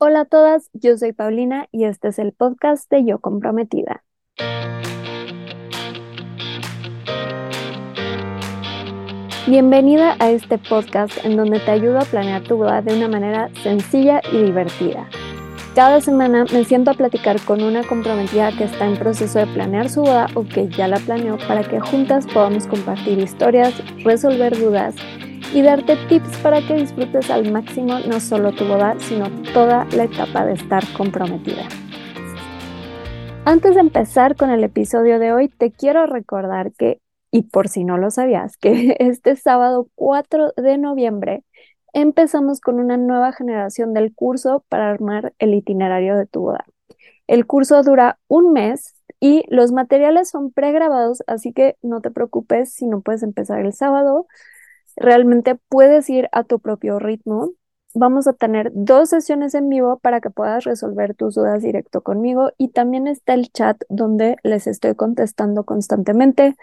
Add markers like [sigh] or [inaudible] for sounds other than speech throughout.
Hola a todas, yo soy Paulina y este es el podcast de Yo Comprometida. Bienvenida a este podcast en donde te ayudo a planear tu boda de una manera sencilla y divertida. Cada semana me siento a platicar con una comprometida que está en proceso de planear su boda o que ya la planeó para que juntas podamos compartir historias, resolver dudas y darte tips para que disfrutes al máximo no solo tu boda, sino toda la etapa de estar comprometida. Antes de empezar con el episodio de hoy, te quiero recordar que, y por si no lo sabías, que [laughs] este sábado 4 de noviembre empezamos con una nueva generación del curso para armar el itinerario de tu boda. El curso dura un mes y los materiales son pregrabados, así que no te preocupes si no puedes empezar el sábado. Realmente puedes ir a tu propio ritmo. Vamos a tener dos sesiones en vivo para que puedas resolver tus dudas directo conmigo y también está el chat donde les estoy contestando constantemente,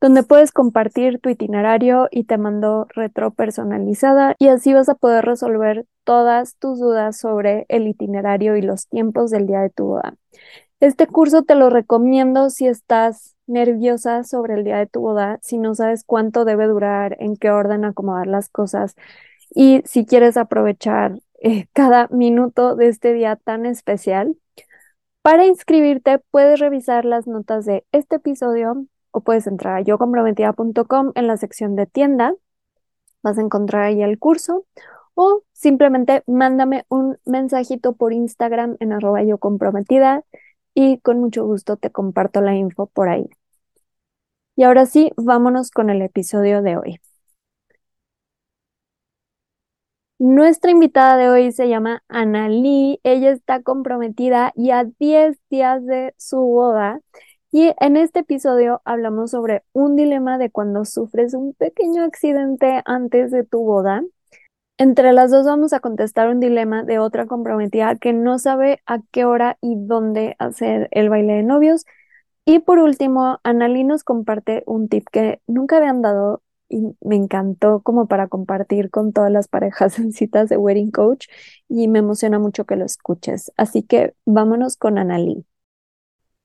donde puedes compartir tu itinerario y te mando retro personalizada y así vas a poder resolver todas tus dudas sobre el itinerario y los tiempos del día de tu boda. Este curso te lo recomiendo si estás nerviosa sobre el día de tu boda, si no sabes cuánto debe durar, en qué orden acomodar las cosas y si quieres aprovechar eh, cada minuto de este día tan especial. Para inscribirte puedes revisar las notas de este episodio o puedes entrar a yocomprometida.com en la sección de tienda. Vas a encontrar ahí el curso o simplemente mándame un mensajito por Instagram en arroba yo comprometida y con mucho gusto te comparto la info por ahí. Y ahora sí, vámonos con el episodio de hoy. Nuestra invitada de hoy se llama Ana Lee. Ella está comprometida y a 10 días de su boda. Y en este episodio hablamos sobre un dilema de cuando sufres un pequeño accidente antes de tu boda entre las dos vamos a contestar un dilema de otra comprometida que no sabe a qué hora y dónde hacer el baile de novios. Y por último, Analí nos comparte un tip que nunca habían dado y me encantó como para compartir con todas las parejas [laughs] en citas de Wedding Coach y me emociona mucho que lo escuches. Así que vámonos con Analí.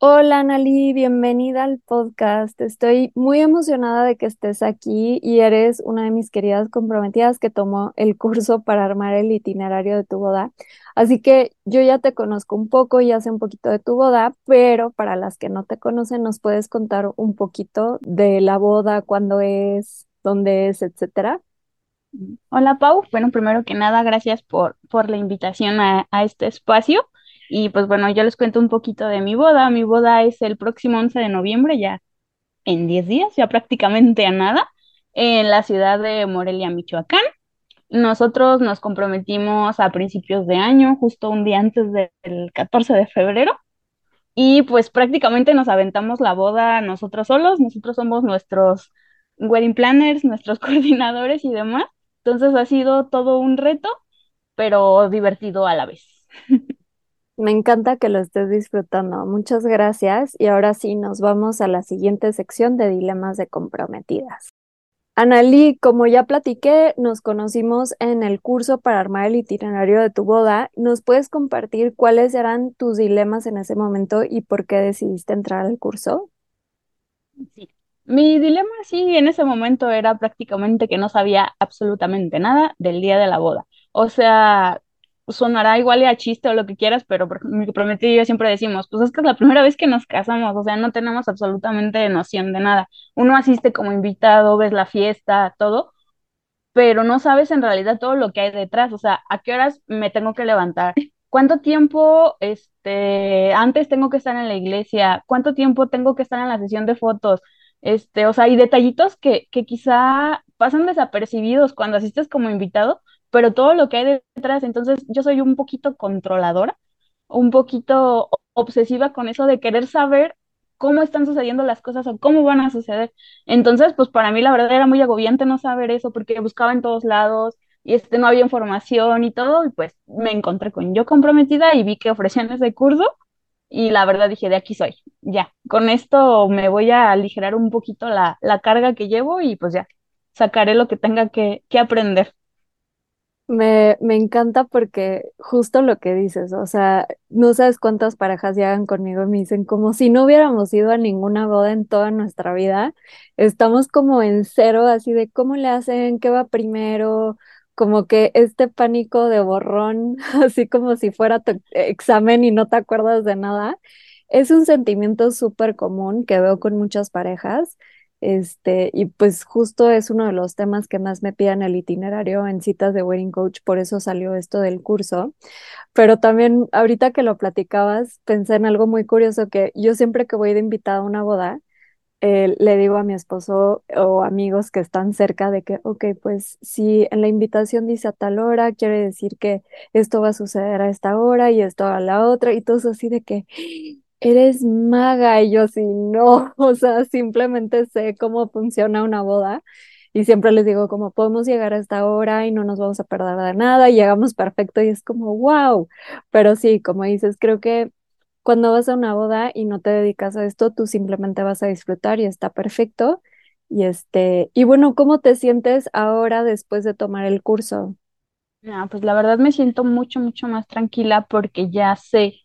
Hola, Anali, bienvenida al podcast. Estoy muy emocionada de que estés aquí y eres una de mis queridas comprometidas que tomó el curso para armar el itinerario de tu boda. Así que yo ya te conozco un poco y sé un poquito de tu boda, pero para las que no te conocen, ¿nos puedes contar un poquito de la boda, cuándo es, dónde es, etcétera? Hola, Pau. Bueno, primero que nada, gracias por, por la invitación a, a este espacio. Y pues bueno, yo les cuento un poquito de mi boda. Mi boda es el próximo 11 de noviembre, ya en 10 días, ya prácticamente a nada, en la ciudad de Morelia, Michoacán. Nosotros nos comprometimos a principios de año, justo un día antes del 14 de febrero, y pues prácticamente nos aventamos la boda nosotros solos, nosotros somos nuestros wedding planners, nuestros [laughs] coordinadores y demás. Entonces ha sido todo un reto, pero divertido a la vez. [laughs] Me encanta que lo estés disfrutando. Muchas gracias. Y ahora sí, nos vamos a la siguiente sección de dilemas de comprometidas. Analí, como ya platiqué, nos conocimos en el curso para armar el itinerario de tu boda. ¿Nos puedes compartir cuáles eran tus dilemas en ese momento y por qué decidiste entrar al curso? Sí. Mi dilema sí en ese momento era prácticamente que no sabía absolutamente nada del día de la boda. O sea, sonará igual a chiste o lo que quieras, pero prometido y yo siempre decimos, pues es que es la primera vez que nos casamos, o sea, no tenemos absolutamente noción de nada. Uno asiste como invitado, ves la fiesta, todo, pero no sabes en realidad todo lo que hay detrás, o sea, a qué horas me tengo que levantar, cuánto tiempo este antes tengo que estar en la iglesia, cuánto tiempo tengo que estar en la sesión de fotos, este, o sea, hay detallitos que, que quizá pasan desapercibidos cuando asistes como invitado, pero todo lo que hay detrás, entonces yo soy un poquito controladora, un poquito obsesiva con eso de querer saber cómo están sucediendo las cosas o cómo van a suceder. Entonces, pues para mí la verdad era muy agobiante no saber eso porque buscaba en todos lados y este no había información y todo, y pues me encontré con yo comprometida y vi que ofrecían ese curso y la verdad dije, de aquí soy, ya, con esto me voy a aligerar un poquito la, la carga que llevo y pues ya, sacaré lo que tenga que, que aprender. Me, me encanta porque justo lo que dices, o sea, no sabes cuántas parejas llegan conmigo y me dicen como si no hubiéramos ido a ninguna boda en toda nuestra vida, estamos como en cero, así de cómo le hacen, qué va primero, como que este pánico de borrón, [laughs] así como si fuera tu examen y no te acuerdas de nada, es un sentimiento súper común que veo con muchas parejas. Este, y pues justo es uno de los temas que más me piden el itinerario en citas de Wedding Coach, por eso salió esto del curso. Pero también ahorita que lo platicabas, pensé en algo muy curioso que yo siempre que voy de invitada a una boda, eh, le digo a mi esposo o amigos que están cerca de que, ok, pues si en la invitación dice a tal hora, quiere decir que esto va a suceder a esta hora y esto a la otra, y todo así de que eres maga, y yo así, no, [laughs] o sea, simplemente sé cómo funciona una boda. Y siempre les digo, como podemos llegar a esta hora y no nos vamos a perder de nada, y llegamos perfecto y es como, wow. Pero sí, como dices, creo que cuando vas a una boda y no te dedicas a esto, tú simplemente vas a disfrutar y está perfecto. Y este, y bueno, ¿cómo te sientes ahora después de tomar el curso? Pues la verdad me siento mucho, mucho más tranquila porque ya sé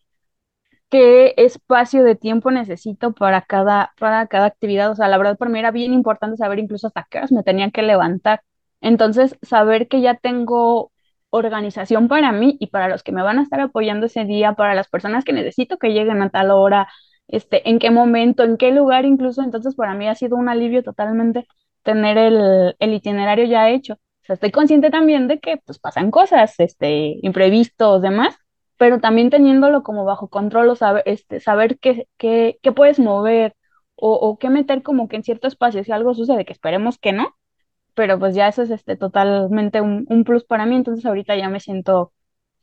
qué espacio de tiempo necesito para cada, para cada actividad. O sea, la verdad para mí era bien importante saber incluso hasta qué horas me tenía que levantar. Entonces, saber que ya tengo organización para mí y para los que me van a estar apoyando ese día, para las personas que necesito que lleguen a tal hora, este, en qué momento, en qué lugar incluso. Entonces, para mí ha sido un alivio totalmente tener el, el itinerario ya hecho. O sea, estoy consciente también de que pues pasan cosas, este, imprevistos, demás, pero también teniéndolo como bajo control o saber, este, saber qué, qué, puedes mover o, qué meter como que en cierto espacio si algo sucede, que esperemos que no, pero pues ya eso es este, totalmente un, un plus para mí, entonces ahorita ya me siento,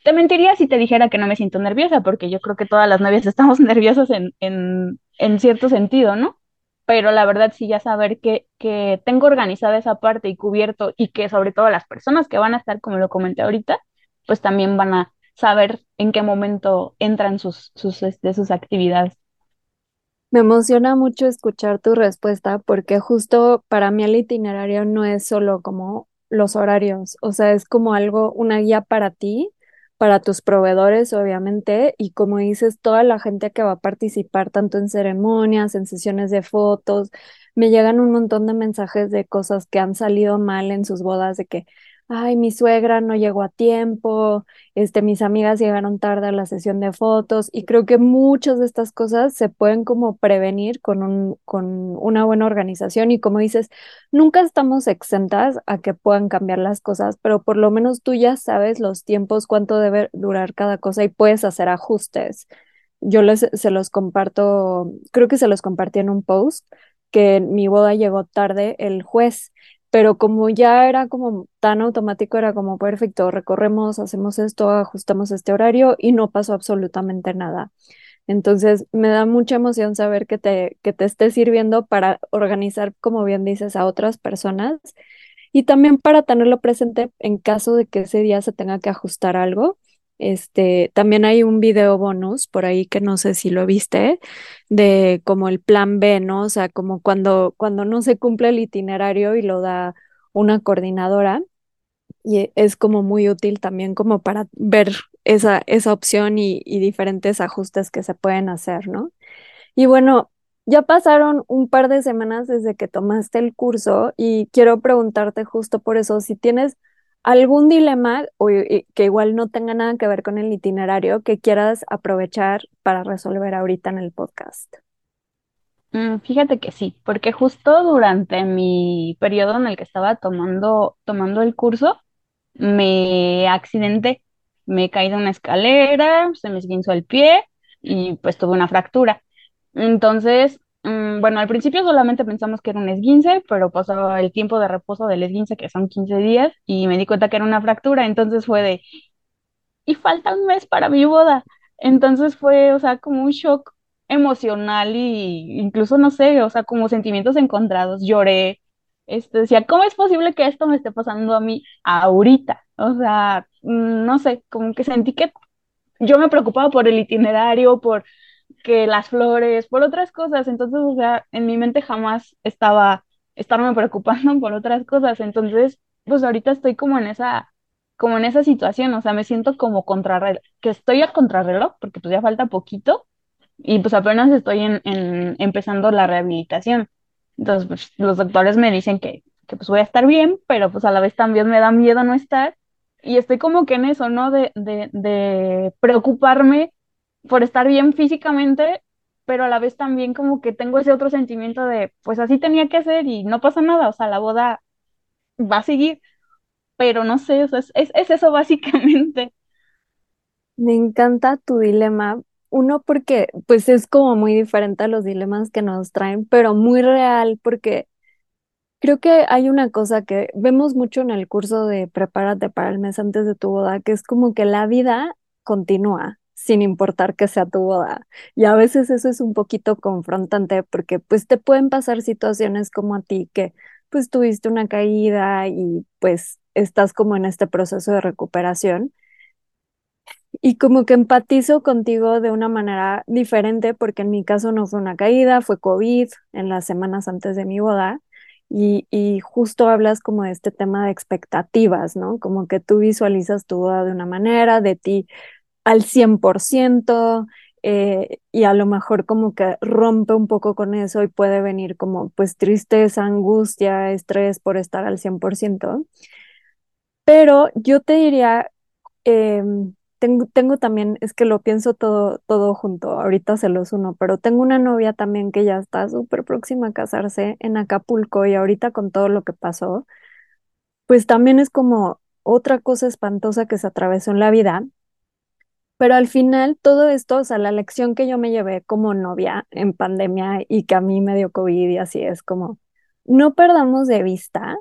te mentiría si te dijera que no me siento nerviosa, porque yo creo que todas las novias [laughs] estamos nerviosas en, en, en cierto sentido, ¿no? Pero la verdad sí ya saber que, que tengo organizada esa parte y cubierto y que sobre todo las personas que van a estar, como lo comenté ahorita, pues también van a saber en qué momento entran sus, sus, este, sus actividades. Me emociona mucho escuchar tu respuesta porque justo para mí el itinerario no es solo como los horarios, o sea, es como algo, una guía para ti, para tus proveedores, obviamente, y como dices, toda la gente que va a participar tanto en ceremonias, en sesiones de fotos, me llegan un montón de mensajes de cosas que han salido mal en sus bodas, de que ay, mi suegra no llegó a tiempo, este, mis amigas llegaron tarde a la sesión de fotos y creo que muchas de estas cosas se pueden como prevenir con un, con una buena organización y como dices, nunca estamos exentas a que puedan cambiar las cosas, pero por lo menos tú ya sabes los tiempos, cuánto debe durar cada cosa y puedes hacer ajustes. Yo les, se los comparto, creo que se los compartí en un post que mi boda llegó tarde el juez pero como ya era como tan automático, era como perfecto, recorremos, hacemos esto, ajustamos este horario y no pasó absolutamente nada. Entonces, me da mucha emoción saber que te, que te esté sirviendo para organizar, como bien dices, a otras personas y también para tenerlo presente en caso de que ese día se tenga que ajustar algo. Este, también hay un video bonus por ahí que no sé si lo viste, de como el plan B, ¿no? O sea, como cuando, cuando no se cumple el itinerario y lo da una coordinadora. Y es como muy útil también como para ver esa, esa opción y, y diferentes ajustes que se pueden hacer, ¿no? Y bueno, ya pasaron un par de semanas desde que tomaste el curso y quiero preguntarte justo por eso, si tienes algún dilema o, que igual no tenga nada que ver con el itinerario que quieras aprovechar para resolver ahorita en el podcast. Mm, fíjate que sí, porque justo durante mi periodo en el que estaba tomando, tomando el curso, me accidenté, me caí de una escalera, se me esguinzó el pie y pues tuve una fractura. Entonces, Mm, bueno, al principio solamente pensamos que era un esguince, pero pasó el tiempo de reposo del esguince, que son 15 días, y me di cuenta que era una fractura, entonces fue de, y falta un mes para mi boda. Entonces fue, o sea, como un shock emocional y incluso, no sé, o sea, como sentimientos encontrados. Lloré, este, decía, ¿cómo es posible que esto me esté pasando a mí ahorita? O sea, mm, no sé, como que sentí que yo me preocupaba por el itinerario, por que las flores, por otras cosas. Entonces, o sea, en mi mente jamás estaba estarme preocupando [laughs] por otras cosas. Entonces, pues ahorita estoy como en esa como en esa situación, o sea, me siento como contrarreloj, que estoy a contrarreloj, porque pues ya falta poquito, y pues apenas estoy en, en empezando la rehabilitación. Entonces, pues, los doctores me dicen que, que pues voy a estar bien, pero pues a la vez también me da miedo no estar, y estoy como que en eso, ¿no? De, de, de preocuparme por estar bien físicamente, pero a la vez también como que tengo ese otro sentimiento de, pues así tenía que ser y no pasa nada, o sea, la boda va a seguir, pero no sé, o sea, es, es, es eso [laughs] básicamente. Me encanta tu dilema. Uno, porque pues es como muy diferente a los dilemas que nos traen, pero muy real, porque creo que hay una cosa que vemos mucho en el curso de Prepárate para el mes antes de tu boda, que es como que la vida continúa sin importar que sea tu boda. Y a veces eso es un poquito confrontante porque pues te pueden pasar situaciones como a ti que pues tuviste una caída y pues estás como en este proceso de recuperación. Y como que empatizo contigo de una manera diferente, porque en mi caso no fue una caída, fue COVID en las semanas antes de mi boda. Y, y, justo hablas como de este tema de expectativas, ¿no? Como que tú visualizas tu boda de una manera, de ti al 100%, eh, y a lo mejor como que rompe un poco con eso y puede venir como pues tristeza, angustia, estrés por estar al 100%. Pero yo te diría, em, tengo, tengo también, es que lo pienso todo, todo junto, ahorita se los uno, pero tengo una novia también que ya está súper próxima a casarse en Acapulco y ahorita con todo lo que pasó, pues también es como otra cosa espantosa que se atravesó en la vida pero al final todo esto, o sea, la lección que yo me llevé como novia en pandemia y que a mí me dio COVID y así es como, no perdamos de vista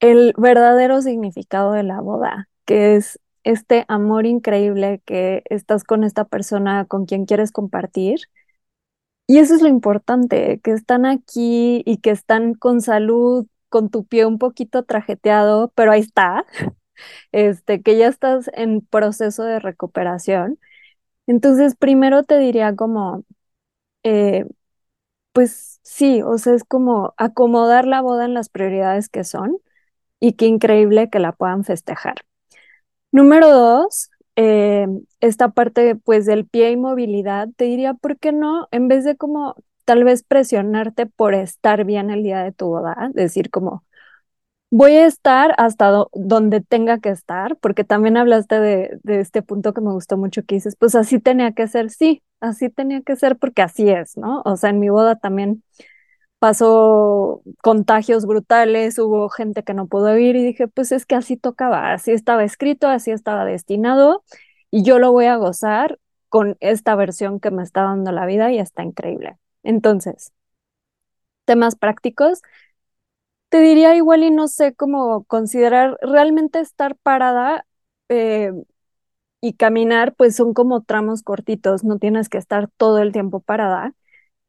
el verdadero significado de la boda, que es este amor increíble que estás con esta persona con quien quieres compartir. Y eso es lo importante, que están aquí y que están con salud, con tu pie un poquito trajeteado, pero ahí está, este, que ya estás en proceso de recuperación. Entonces, primero te diría como, eh, pues sí, o sea, es como acomodar la boda en las prioridades que son y qué increíble que la puedan festejar. Número dos, eh, esta parte pues del pie y movilidad, te diría, ¿por qué no? En vez de como tal vez presionarte por estar bien el día de tu boda, decir como, voy a estar hasta donde tenga que estar, porque también hablaste de, de, este punto que me gustó mucho que dices, pues así tenía que ser, sí, así tenía que ser porque así es, ¿no? O sea, en mi boda también pasó contagios brutales, hubo gente que no pudo ir y dije, pues es que así tocaba, así estaba escrito, así estaba destinado y yo lo voy a gozar con esta versión que me está dando la vida y está increíble. Entonces, temas prácticos, te diría igual y no sé cómo considerar realmente estar parada eh, y caminar, pues son como tramos cortitos, no tienes que estar todo el tiempo parada.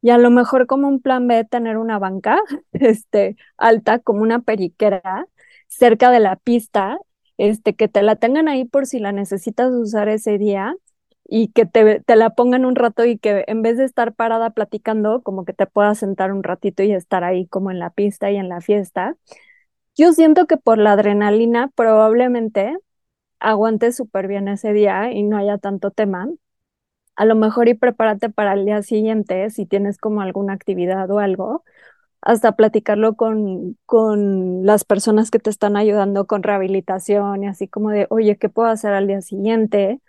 Y a lo mejor como un plan B, tener una banca [laughs] este, alta, como una periquera, cerca de la pista, este, que te la tengan ahí por si la necesitas usar ese día y que te, te, la pongan un rato y que en vez de estar parada platicando, como que te puedas sentar un ratito y estar ahí como en la pista y en la fiesta. Yo siento que por la adrenalina probablemente aguantes súper bien ese día y no haya tanto tema. A lo mejor y prepárate para el día siguiente si tienes como alguna actividad o algo, hasta platicarlo con, con las personas que te están ayudando con rehabilitación y así como de, oye, ¿qué puedo hacer al día siguiente?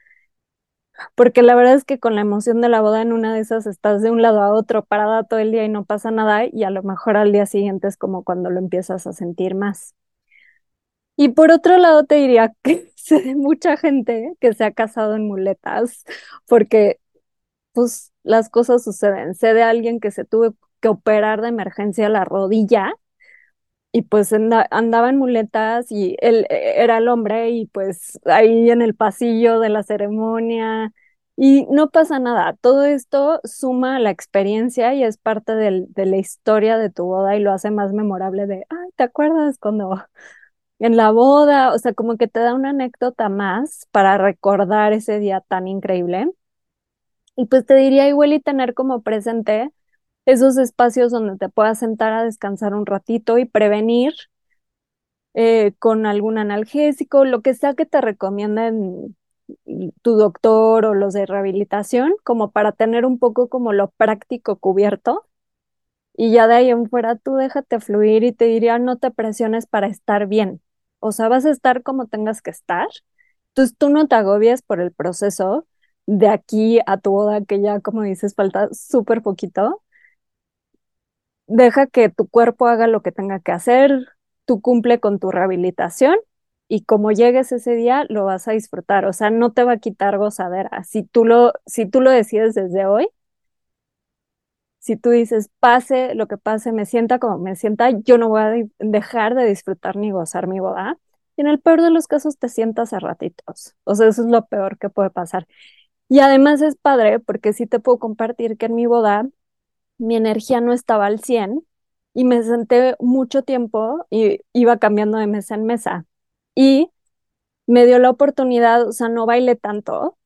Porque la verdad es que con la emoción de la boda en una de esas estás de un lado a otro parada todo el día y no pasa nada y a lo mejor al día siguiente es como cuando lo empiezas a sentir más. Y por otro lado te diría [laughs] que sé de mucha gente que se ha casado en muletas porque pues las cosas suceden. Sé de alguien que se tuvo que operar de emergencia la rodilla y pues andaba en muletas y él e, era el hombre y pues ahí en el pasillo de la ceremonia y no pasa nada, todo esto suma a la experiencia y es parte del, de la historia de tu boda y lo hace más memorable de, ay, ¿te acuerdas cuando [laughs] en la boda? O sea, como que te da una anécdota más para recordar ese día tan increíble. Y pues te diría igual y tener como presente esos espacios donde te puedas sentar a descansar un ratito y prevenir eh, con algún analgésico, lo que sea que te recomienden tu doctor o los de rehabilitación, como para tener un poco como lo práctico cubierto. Y ya de ahí en fuera tú déjate fluir y te diría no te presiones para estar bien. O sea, vas a estar como tengas que estar. Entonces tú no te agobies por el proceso de aquí a tu boda, que ya como dices falta súper poquito. Deja que tu cuerpo haga lo que tenga que hacer, tú cumple con tu rehabilitación y como llegues ese día lo vas a disfrutar, o sea, no te va a quitar gozadera. Si tú lo, si tú lo decides desde hoy, si tú dices, pase lo que pase, me sienta como me sienta, yo no voy a dejar de disfrutar ni gozar mi boda. Y en el peor de los casos te sientas a ratitos. O sea, eso es lo peor que puede pasar. Y además es padre porque sí te puedo compartir que en mi boda mi energía no estaba al 100 y me senté mucho tiempo y iba cambiando de mesa en mesa. Y me dio la oportunidad, o sea, no bailé tanto,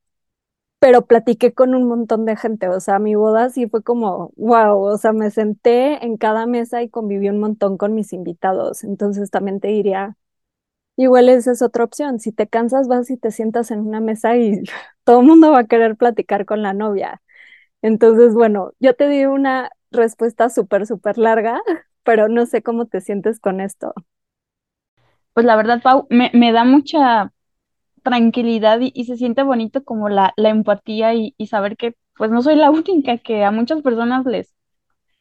pero platiqué con un montón de gente, o sea, mi boda sí fue como, wow, o sea, me senté en cada mesa y conviví un montón con mis invitados, entonces también te diría, igual esa es otra opción, si te cansas vas y te sientas en una mesa y [laughs] todo el mundo va a querer platicar con la novia. Entonces, bueno, yo te di una respuesta súper, súper larga, [laughs] pero no sé cómo te sientes con esto. Pues la verdad, Pau, me, me da mucha tranquilidad y, se siente bonito como la, la empatía y, y, saber que pues no soy la [laughs] única, que a muchas personas les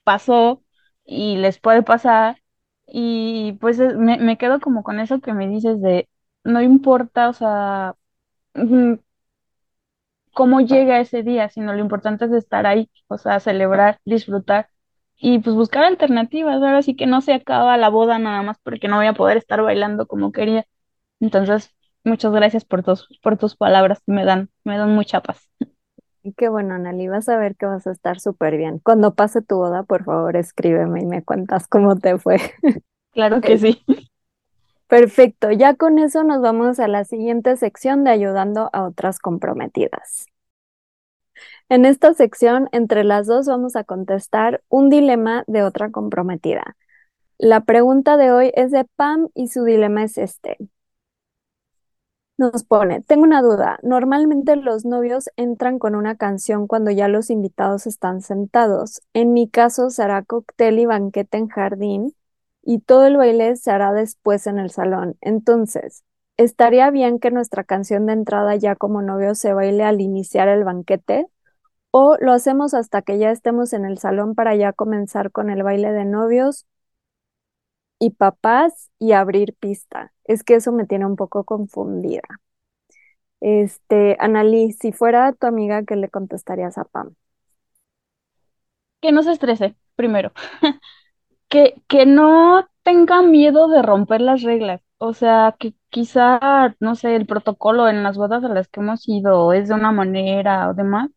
pasó y les puede pasar. Y pues me, me quedo como con eso que me dices de, no importa, o sea, cómo llega ese día, sino lo importante es estar ahí, o sea, celebrar, disfrutar y pues buscar alternativas. Ahora sí que no se acaba la boda nada más porque no voy a poder estar bailando como quería. Entonces, muchas gracias por tus, por tus palabras, me dan, me dan mucha paz. Qué bueno, Anali, vas a ver que vas a estar súper bien. Cuando pase tu boda, por favor, escríbeme y me cuentas cómo te fue. Claro que [laughs] sí. Perfecto, ya con eso nos vamos a la siguiente sección de ayudando a otras comprometidas. En esta sección, entre las dos vamos a contestar un dilema de otra comprometida. La pregunta de hoy es de Pam y su dilema es este. Nos pone, tengo una duda. Normalmente los novios entran con una canción cuando ya los invitados están sentados. En mi caso será cóctel y banquete en jardín y todo el baile se hará después en el salón. Entonces, ¿estaría bien que nuestra canción de entrada ya como novios se baile al iniciar el banquete? ¿O lo hacemos hasta que ya estemos en el salón para ya comenzar con el baile de novios y papás y abrir pista? Es que eso me tiene un poco confundida. Este, Analí, si fuera tu amiga, ¿qué le contestarías a Pam? Que no se estrese, primero. [laughs] que, que no tenga miedo de romper las reglas. O sea, que quizá, no sé, el protocolo en las bodas a las que hemos ido es de una manera o demás,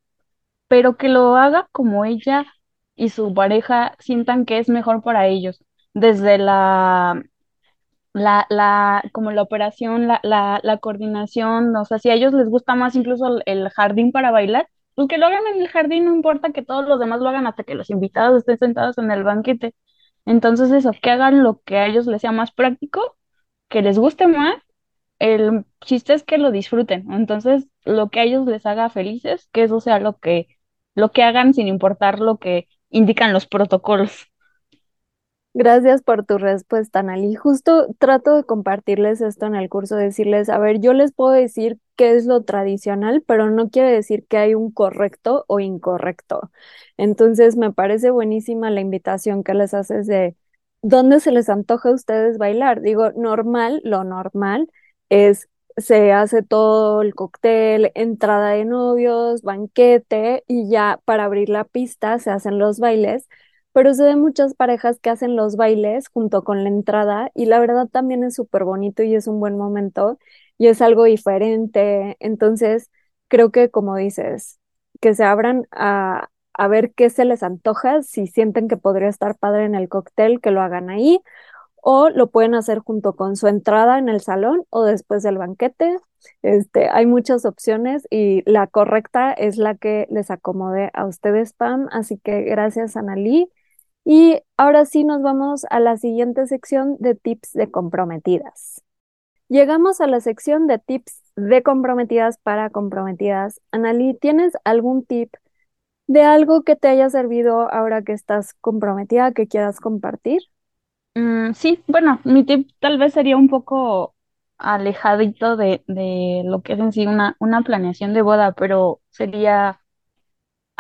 pero que lo haga como ella y su pareja sientan que es mejor para ellos, desde la, la, la, como la operación, la, la, la coordinación, o sea, si a ellos les gusta más incluso el, jardín para bailar, pues que lo hagan en el jardín, no importa que todos los demás lo hagan hasta que los invitados estén sentados en el banquete. Entonces eso, que hagan lo que a ellos les sea más práctico, que les guste más, el chiste es que lo disfruten. Entonces, lo que a ellos les haga felices, que eso sea lo que lo que hagan sin importar lo que indican los protocolos. Gracias por tu respuesta, Nali. Justo trato de compartirles esto en el curso, decirles, a ver, yo les puedo decir qué es lo tradicional, pero no quiere decir que hay un correcto o incorrecto. Entonces, me parece buenísima la invitación que les haces de dónde se les antoja a ustedes bailar. Digo, normal, lo normal es se hace todo el cóctel, entrada de novios, banquete y ya para abrir la pista se hacen los bailes, pero se ven muchas parejas que hacen los bailes junto con la entrada y la verdad también es súper bonito y es un buen momento y es algo diferente. Entonces, creo que como dices, que se abran a, a ver qué se les antoja, si sienten que podría estar padre en el cóctel, que lo hagan ahí o lo pueden hacer junto con su entrada en el salón o después del banquete. Este, hay muchas opciones y la correcta es la que les acomode a ustedes, Pam. Así que gracias, Analí. Y ahora sí nos vamos a la siguiente sección de tips de comprometidas. Llegamos a la sección de tips de comprometidas para comprometidas. Anali, ¿tienes algún tip de algo que te haya servido ahora que estás comprometida que quieras compartir? Mm, sí, bueno, mi tip tal vez sería un poco alejadito de, de lo que es en sí una, una planeación de boda, pero sería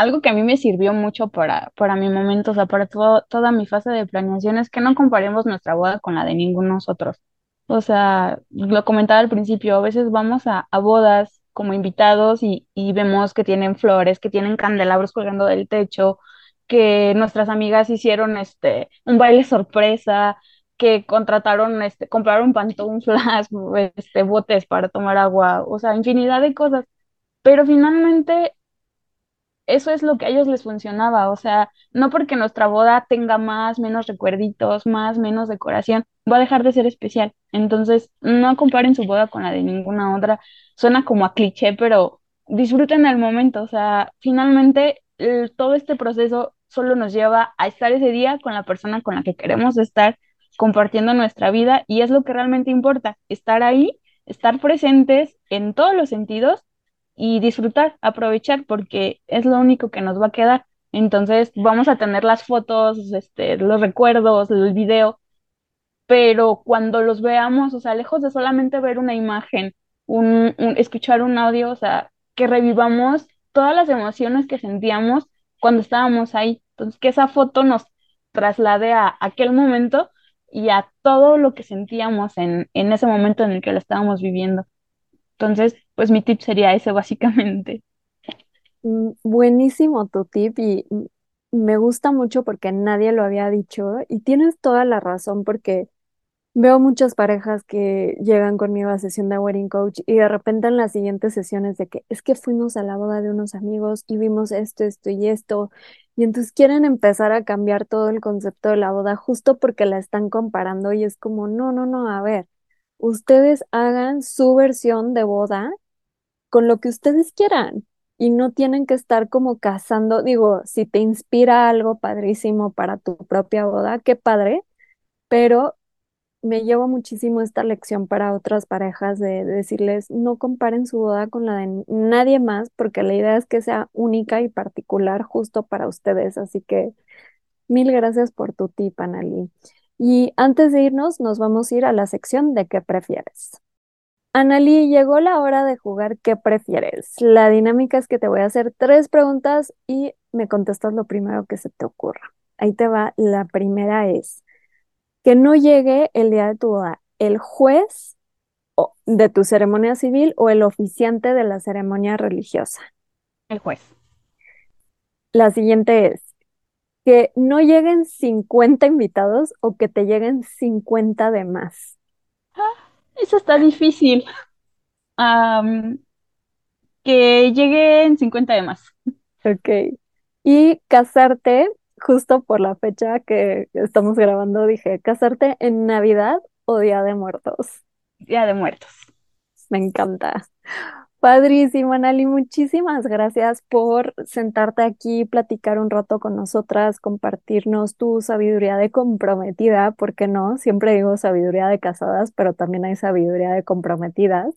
algo que a mí me sirvió mucho para, para mi momento, o sea, para todo, toda mi fase de planeación, es que no comparemos nuestra boda con la de ninguno de nosotros. O sea, lo comentaba al principio, a veces vamos a, a bodas como invitados y, y vemos que tienen flores, que tienen candelabros colgando del techo, que nuestras amigas hicieron este un baile sorpresa, que contrataron este, compraron pantuflas, [laughs] este, botes para tomar agua, o sea, infinidad de cosas. Pero finalmente eso es lo que a ellos les funcionaba, o sea, no porque nuestra boda tenga más, menos recuerditos, más, menos decoración, va a dejar de ser especial. Entonces, no comparen su boda con la de ninguna otra. Suena como a cliché, pero disfruten el momento, o sea, finalmente todo este proceso solo nos lleva a estar ese día con la persona con la que queremos estar compartiendo nuestra vida y es lo que realmente importa, estar ahí, estar presentes en todos los sentidos y disfrutar, aprovechar, porque es lo único que nos va a quedar. Entonces vamos a tener las fotos, este, los recuerdos, el video, pero cuando los veamos, o sea, lejos de solamente ver una imagen, un, escuchar un audio, o sea, que revivamos todas las emociones que sentíamos cuando estábamos ahí. Entonces, que esa foto nos traslade a aquel momento y a todo lo que sentíamos en, en ese momento en el que lo estábamos viviendo. Entonces, pues mi tip sería ese básicamente. Mm, buenísimo tu tip y me gusta mucho porque nadie lo había dicho y tienes toda la razón porque veo muchas parejas que llegan conmigo a sesión de wedding coach y de repente en las siguientes sesiones de que es que fuimos a la boda de unos amigos y vimos esto, esto y esto y entonces quieren empezar a cambiar todo el concepto de la boda justo porque la están comparando y es como no, no, no, a ver ustedes hagan su versión de boda con lo que ustedes quieran y no tienen que estar como cazando, digo, si te inspira algo padrísimo para tu propia boda, qué padre, pero me llevo muchísimo esta lección para otras parejas de, decirles, no comparen su boda con la de nadie más, porque la idea es que sea única y particular justo para ustedes. Así que mil gracias por tu tip, Anali. Y antes de irnos, nos vamos a ir a la sección de qué prefieres. Analí, llegó la hora de jugar qué prefieres. La dinámica es que te voy a hacer tres preguntas y me contestas lo primero que se te ocurra. Ahí te va. La primera es que no llegue el día de tu boda el juez de tu ceremonia civil o el oficiante de la ceremonia religiosa. El juez. La siguiente es que no lleguen 50 invitados o que te lleguen 50 de más. Eso está difícil. que lleguen 50 de más. Ok. Y casarte, justo por la fecha que estamos grabando, dije, casarte en Navidad o Día de Muertos. Día de Muertos. Me encanta. Padrísimo, Anali. Muchísimas gracias por sentarte aquí, platicar un rato con nosotras, compartirnos tu sabiduría de comprometida, porque no, siempre digo sabiduría de casadas, pero también hay sabiduría de comprometidas.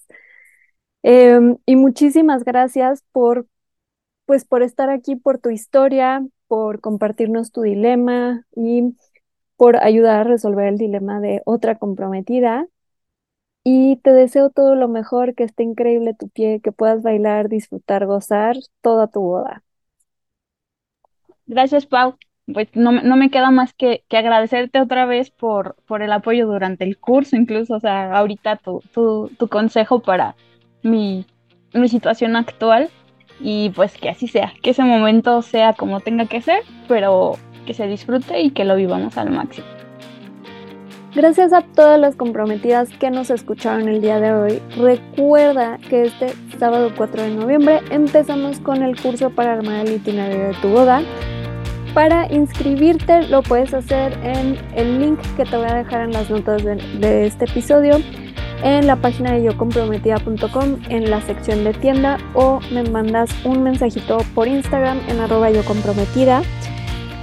Em, y muchísimas gracias por, pues, por estar aquí, por tu historia, por compartirnos tu dilema y por ayudar a resolver el dilema de otra comprometida. Y te deseo todo lo mejor, que esté increíble tu pie, que puedas bailar, disfrutar, gozar toda tu boda. Gracias, Pau. Pues no, no me queda más que, que, agradecerte otra vez por, por el apoyo durante el curso, incluso, o sea, ahorita tu, tu, tu consejo para mi, mi situación actual y pues que así sea, que ese momento sea como tenga que ser, pero que se disfrute y que lo vivamos al máximo. Gracias a todas las comprometidas que nos escucharon el día de hoy. Recuerda que este sábado 4 de noviembre empezamos con el curso para armar el itinerario de tu boda. Para inscribirte lo puedes hacer en el link que te voy a dejar en las notas de, este episodio, en la página de yocomprometida.com, en la sección de tienda o me mandas un mensajito por Instagram en arroba yocomprometida.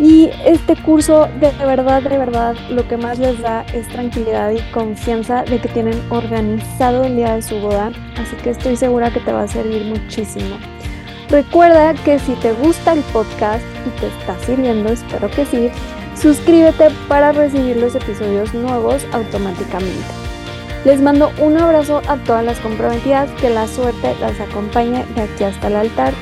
Y este curso de verdad, de verdad, lo que más les da es tranquilidad y confianza de que tienen organizado el día de su boda, así que estoy segura que te va a servir muchísimo. Recuerda que si te gusta el podcast y te está sirviendo, espero que sí, suscríbete para recibir los episodios nuevos automáticamente. Les mando un abrazo a todas las comprometidas, que la suerte las acompañe de aquí hasta el altar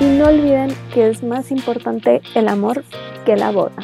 y no olviden que es más importante el amor que la boda.